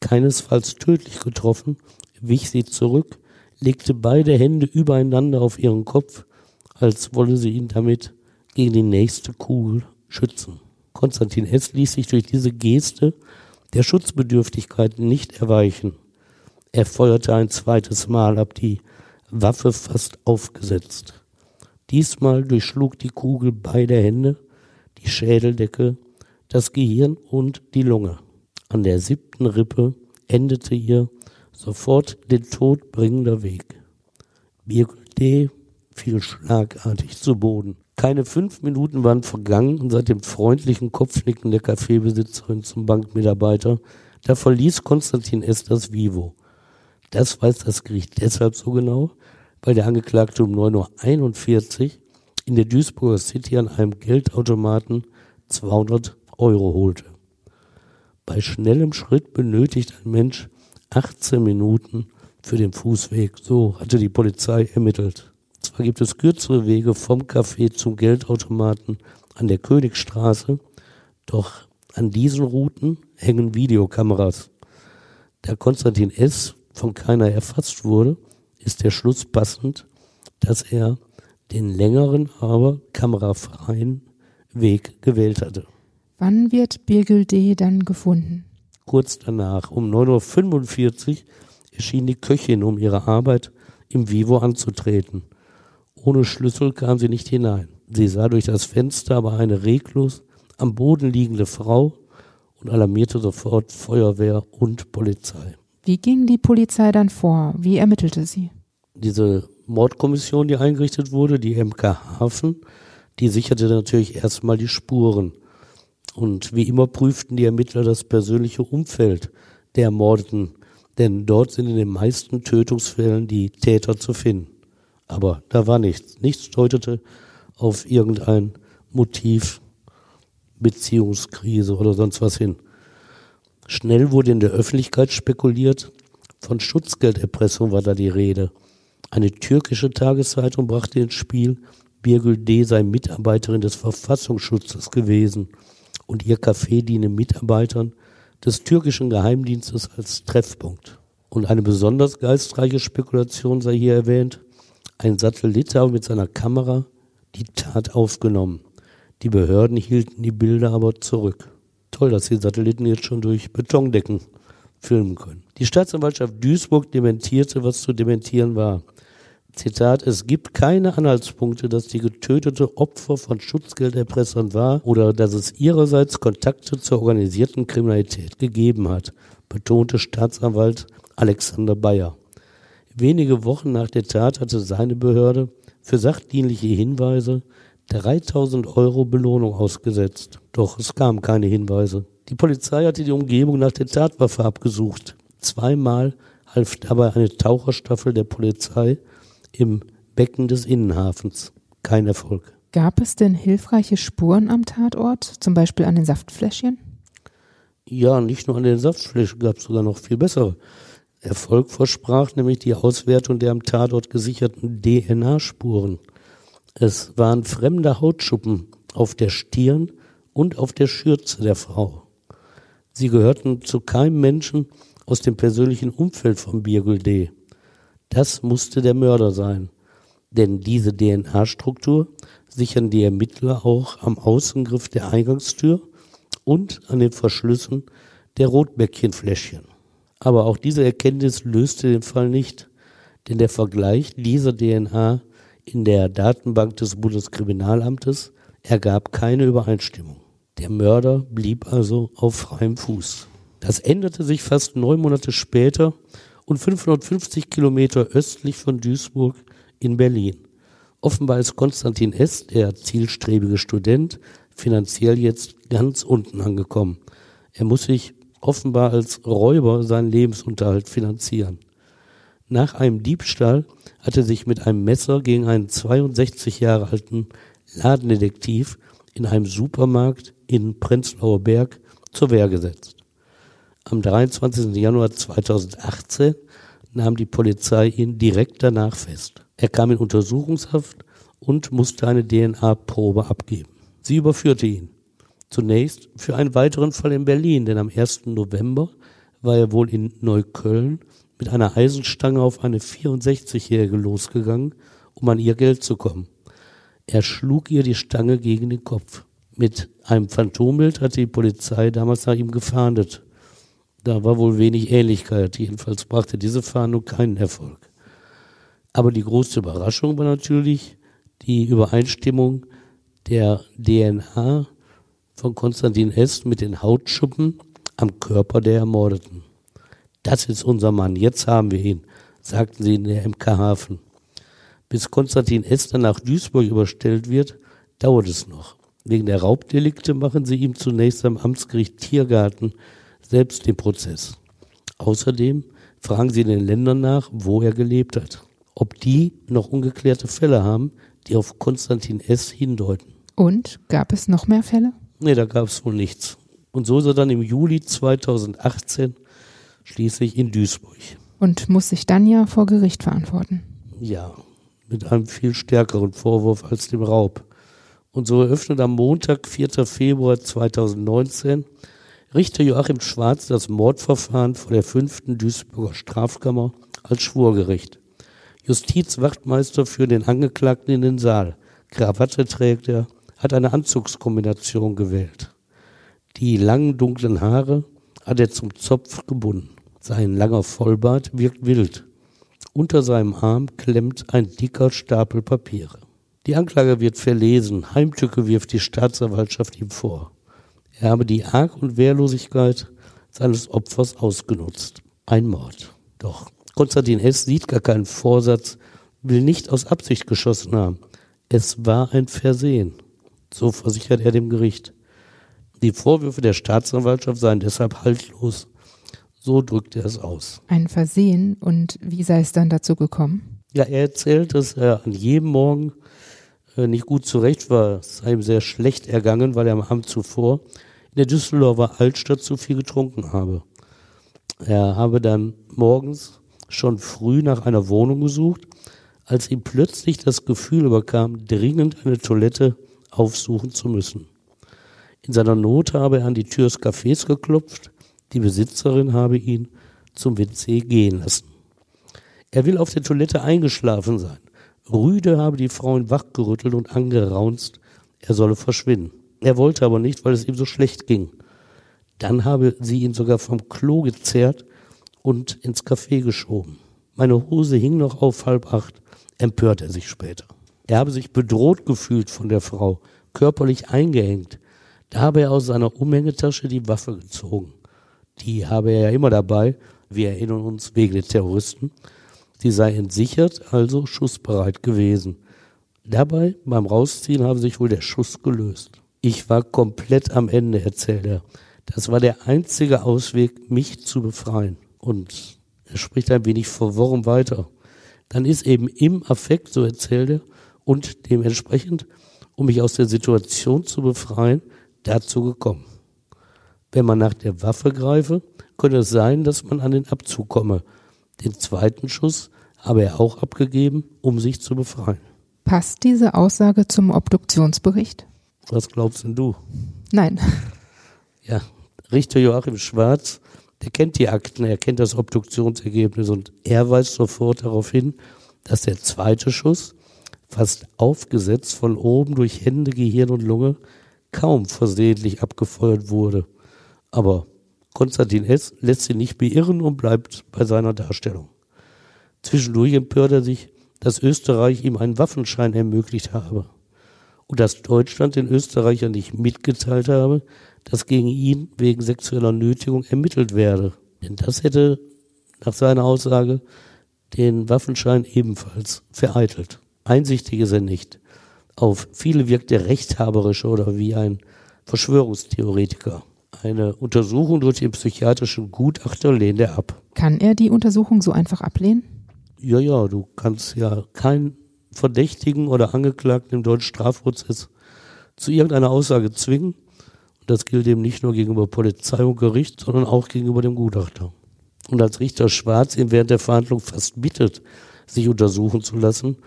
A: Keinesfalls tödlich getroffen, wich sie zurück, legte beide Hände übereinander auf ihren Kopf, als wolle sie ihn damit gegen die nächste Kugel schützen. Konstantin S. ließ sich durch diese Geste der Schutzbedürftigkeit nicht erweichen. Er feuerte ein zweites Mal ab, die Waffe fast aufgesetzt. Diesmal durchschlug die Kugel beide Hände, die Schädeldecke, das Gehirn und die Lunge. An der siebten Rippe endete ihr sofort den Tod bringender Weg. Birgül D. fiel schlagartig zu Boden. Keine fünf Minuten waren vergangen und seit dem freundlichen Kopfnicken der Kaffeebesitzerin zum Bankmitarbeiter, da verließ Konstantin S. das Vivo. Das weiß das Gericht deshalb so genau, weil der Angeklagte um 9.41 Uhr in der Duisburger City an einem Geldautomaten 200 Euro holte. Bei schnellem Schritt benötigt ein Mensch 18 Minuten für den Fußweg. So hatte die Polizei ermittelt. Zwar gibt es kürzere Wege vom Café zum Geldautomaten an der Königstraße, doch an diesen Routen hängen Videokameras. Da Konstantin S. von keiner erfasst wurde, ist der Schluss passend, dass er den längeren, aber kamerafreien Weg gewählt hatte.
C: Wann wird Birgül D. dann gefunden?
A: Kurz danach, um 9.45 Uhr, erschien die Köchin, um ihre Arbeit im Vivo anzutreten. Ohne Schlüssel kam sie nicht hinein. Sie sah durch das Fenster aber eine reglos am Boden liegende Frau und alarmierte sofort Feuerwehr und Polizei.
C: Wie ging die Polizei dann vor? Wie ermittelte sie?
A: Diese Mordkommission, die eingerichtet wurde, die MK Hafen, die sicherte natürlich erstmal die Spuren. Und wie immer prüften die Ermittler das persönliche Umfeld der Ermordeten, denn dort sind in den meisten Tötungsfällen die Täter zu finden. Aber da war nichts. Nichts deutete auf irgendein Motiv, Beziehungskrise oder sonst was hin. Schnell wurde in der Öffentlichkeit spekuliert, von Schutzgelderpressung war da die Rede. Eine türkische Tageszeitung brachte ins Spiel, Birgül D. sei Mitarbeiterin des Verfassungsschutzes gewesen und ihr Café diene Mitarbeitern des türkischen Geheimdienstes als Treffpunkt. Und eine besonders geistreiche Spekulation sei hier erwähnt. Ein Satellit habe mit seiner Kamera die Tat aufgenommen. Die Behörden hielten die Bilder aber zurück. Toll, dass die Satelliten jetzt schon durch Betondecken filmen können. Die Staatsanwaltschaft Duisburg dementierte, was zu dementieren war. Zitat, es gibt keine Anhaltspunkte, dass die getötete Opfer von Schutzgelderpressern war oder dass es ihrerseits Kontakte zur organisierten Kriminalität gegeben hat, betonte Staatsanwalt Alexander Bayer. Wenige Wochen nach der Tat hatte seine Behörde für sachdienliche Hinweise 3000 Euro Belohnung ausgesetzt. Doch es kamen keine Hinweise. Die Polizei hatte die Umgebung nach der Tatwaffe abgesucht. Zweimal half dabei eine Taucherstaffel der Polizei im Becken des Innenhafens. Kein Erfolg.
C: Gab es denn hilfreiche Spuren am Tatort, zum Beispiel an den Saftfläschchen?
A: Ja, nicht nur an den Saftfläschchen, gab es sogar noch viel bessere. Erfolg versprach nämlich die Auswertung der am Tatort gesicherten DNA-Spuren. Es waren fremde Hautschuppen auf der Stirn und auf der Schürze der Frau. Sie gehörten zu keinem Menschen aus dem persönlichen Umfeld von Birgül D. Das musste der Mörder sein. Denn diese DNA-Struktur sichern die Ermittler auch am Außengriff der Eingangstür und an den Verschlüssen der Rotbäckchenfläschchen. Aber auch diese Erkenntnis löste den Fall nicht, denn der Vergleich dieser DNA in der Datenbank des Bundeskriminalamtes ergab keine Übereinstimmung. Der Mörder blieb also auf freiem Fuß. Das änderte sich fast neun Monate später und 550 Kilometer östlich von Duisburg in Berlin. Offenbar ist Konstantin S., der zielstrebige Student, finanziell jetzt ganz unten angekommen. Er muss sich offenbar als Räuber seinen Lebensunterhalt finanzieren. Nach einem Diebstahl hat er sich mit einem Messer gegen einen 62 Jahre alten Ladendetektiv in einem Supermarkt in Prenzlauer Berg zur Wehr gesetzt. Am 23. Januar 2018 nahm die Polizei ihn direkt danach fest. Er kam in Untersuchungshaft und musste eine DNA-Probe abgeben. Sie überführte ihn. Zunächst für einen weiteren Fall in Berlin, denn am 1. November war er wohl in Neukölln mit einer Eisenstange auf eine 64-Jährige losgegangen, um an ihr Geld zu kommen. Er schlug ihr die Stange gegen den Kopf. Mit einem Phantombild hatte die Polizei damals nach ihm gefahndet. Da war wohl wenig Ähnlichkeit. Jedenfalls brachte diese Fahndung keinen Erfolg. Aber die große Überraschung war natürlich die Übereinstimmung der DNA von Konstantin S. mit den Hautschuppen am Körper der Ermordeten. Das ist unser Mann, jetzt haben wir ihn, sagten sie in der MK Hafen. Bis Konstantin S. dann nach Duisburg überstellt wird, dauert es noch. Wegen der Raubdelikte machen sie ihm zunächst am Amtsgericht Tiergarten selbst den Prozess. Außerdem fragen sie in den Ländern nach, wo er gelebt hat. Ob die noch ungeklärte Fälle haben, die auf Konstantin S. hindeuten.
C: Und gab es noch mehr Fälle?
A: Nee, da gab es wohl nichts. Und so ist er dann im Juli 2018 schließlich in Duisburg.
C: Und muss sich dann ja vor Gericht verantworten.
A: Ja, mit einem viel stärkeren Vorwurf als dem Raub. Und so eröffnet am Montag, 4. Februar 2019, Richter Joachim Schwarz das Mordverfahren vor der fünften Duisburger Strafkammer als Schwurgericht. Justizwachtmeister führt den Angeklagten in den Saal. Krawatte trägt er, hat eine Anzugskombination gewählt. Die langen dunklen Haare, hat er zum Zopf gebunden. Sein langer Vollbart wirkt wild. Unter seinem Arm klemmt ein dicker Stapel Papiere. Die Anklage wird verlesen. Heimtücke wirft die Staatsanwaltschaft ihm vor. Er habe die Arg- und Wehrlosigkeit seines Opfers ausgenutzt. Ein Mord. Doch Konstantin S. sieht gar keinen Vorsatz, will nicht aus Absicht geschossen haben. Es war ein Versehen. So versichert er dem Gericht. Die Vorwürfe der Staatsanwaltschaft seien deshalb haltlos. So drückt er es aus.
C: Ein Versehen und wie sei es dann dazu gekommen?
A: Ja, er erzählt, dass er an jedem Morgen äh, nicht gut zurecht war. Es sei ihm sehr schlecht ergangen, weil er am Abend zuvor in der Düsseldorfer Altstadt zu viel getrunken habe. Er habe dann morgens schon früh nach einer Wohnung gesucht, als ihm plötzlich das Gefühl überkam, dringend eine Toilette aufsuchen zu müssen. In seiner Not habe er an die Tür des Cafés geklopft, die Besitzerin habe ihn zum WC gehen lassen. Er will auf der Toilette eingeschlafen sein. Rüde habe die Frau ihn wachgerüttelt und angeraunzt, er solle verschwinden. Er wollte aber nicht, weil es ihm so schlecht ging. Dann habe sie ihn sogar vom Klo gezerrt und ins Café geschoben. Meine Hose hing noch auf halb acht, empört er sich später. Er habe sich bedroht gefühlt von der Frau, körperlich eingehängt. Da habe er aus seiner Umhängetasche die Waffe gezogen. Die habe er ja immer dabei, wir erinnern uns wegen der Terroristen. Sie sei entsichert, also schussbereit gewesen. Dabei, beim Rausziehen, habe sich wohl der Schuss gelöst. Ich war komplett am Ende, erzählt er. Das war der einzige Ausweg, mich zu befreien. Und er spricht ein wenig verworren weiter. Dann ist eben im Affekt, so erzählt er, und dementsprechend, um mich aus der Situation zu befreien, dazu gekommen. Wenn man nach der Waffe greife, könnte es sein, dass man an den Abzug komme. Den zweiten Schuss habe er auch abgegeben, um sich zu befreien.
C: Passt diese Aussage zum Obduktionsbericht?
A: Was glaubst denn du?
C: Nein.
A: Ja, Richter Joachim Schwarz, der kennt die Akten, er kennt das Obduktionsergebnis und er weist sofort darauf hin, dass der zweite Schuss, fast aufgesetzt von oben durch Hände, Gehirn und Lunge, kaum versehentlich abgefeuert wurde. Aber Konstantin S. lässt sich nicht beirren und bleibt bei seiner Darstellung. Zwischendurch empört er sich, dass Österreich ihm einen Waffenschein ermöglicht habe und dass Deutschland den Österreichern nicht mitgeteilt habe, dass gegen ihn wegen sexueller Nötigung ermittelt werde. Denn das hätte nach seiner Aussage den Waffenschein ebenfalls vereitelt. Einsichtig ist er nicht. Auf viele wirkt er rechthaberisch oder wie ein Verschwörungstheoretiker. Eine Untersuchung durch den psychiatrischen Gutachter lehnt er ab.
C: Kann er die Untersuchung so einfach ablehnen?
A: Ja, ja, du kannst ja keinen Verdächtigen oder Angeklagten im deutschen Strafprozess zu irgendeiner Aussage zwingen. Und das gilt eben nicht nur gegenüber Polizei und Gericht, sondern auch gegenüber dem Gutachter. Und als Richter Schwarz ihn während der Verhandlung fast bittet, sich untersuchen zu lassen,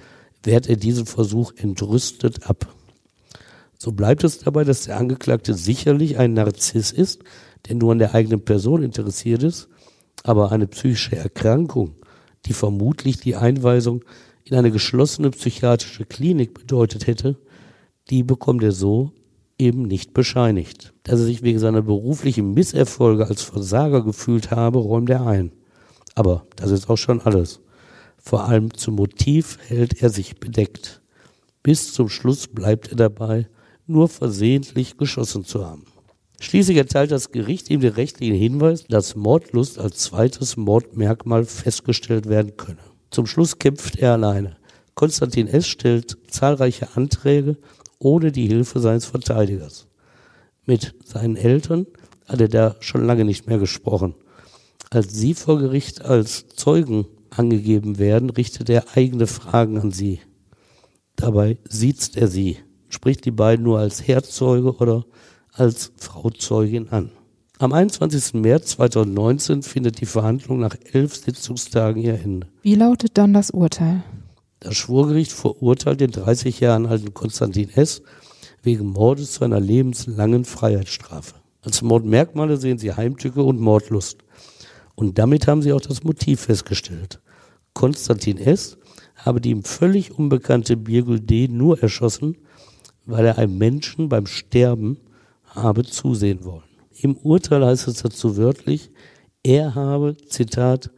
A: wehrt er diesen Versuch entrüstet ab. So bleibt es dabei, dass der Angeklagte sicherlich ein Narziss ist, der nur an der eigenen Person interessiert ist, aber eine psychische Erkrankung, die vermutlich die Einweisung in eine geschlossene psychiatrische Klinik bedeutet hätte, die bekommt er so eben nicht bescheinigt. Dass er sich wegen seiner beruflichen Misserfolge als Versager gefühlt habe, räumt er ein. Aber das ist auch schon alles. Vor allem zum Motiv hält er sich bedeckt. Bis zum Schluss bleibt er dabei, nur versehentlich geschossen zu haben. Schließlich erteilt das Gericht ihm den rechtlichen Hinweis, dass Mordlust als zweites Mordmerkmal festgestellt werden könne. Zum Schluss kämpft er alleine. Konstantin S. stellt zahlreiche Anträge ohne die Hilfe seines Verteidigers. Mit seinen Eltern hat er da schon lange nicht mehr gesprochen. Als sie vor Gericht als Zeugen angegeben werden, richtet er eigene Fragen an sie. Dabei sieht er sie, spricht die beiden nur als Herzzeuge oder als Frauzeugin an. Am 21. März 2019 findet die Verhandlung nach elf Sitzungstagen ihr Ende.
C: Wie lautet dann das Urteil?
A: Das Schwurgericht verurteilt den 30 Jahren alten Konstantin S. wegen Mordes zu einer lebenslangen Freiheitsstrafe. Als Mordmerkmale sehen sie Heimtücke und Mordlust. Und damit haben sie auch das Motiv festgestellt. Konstantin S. habe die ihm völlig unbekannte Birgül D. nur erschossen, weil er einem Menschen beim Sterben habe zusehen wollen. Im Urteil heißt es dazu wörtlich, er habe, Zitat,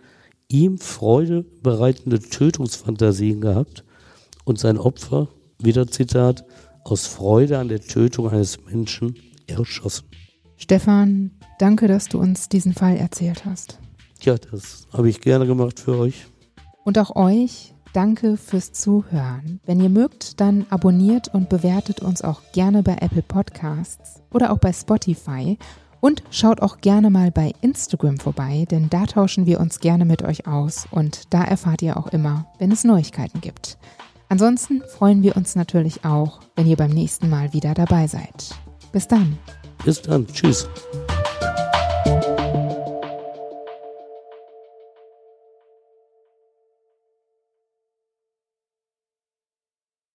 A: ihm Freude bereitende Tötungsfantasien gehabt und sein Opfer, wieder Zitat, aus Freude an der Tötung eines Menschen erschossen.
C: Stefan, danke, dass du uns diesen Fall erzählt hast.
A: Ja, das habe ich gerne gemacht für euch.
C: Und auch euch, danke fürs Zuhören. Wenn ihr mögt, dann abonniert und bewertet uns auch gerne bei Apple Podcasts oder auch bei Spotify. Und schaut auch gerne mal bei Instagram vorbei, denn da tauschen wir uns gerne mit euch aus und da erfahrt ihr auch immer, wenn es Neuigkeiten gibt. Ansonsten freuen wir uns natürlich auch, wenn ihr beim nächsten Mal wieder dabei seid. Bis dann.
A: Bis dann. Tschüss.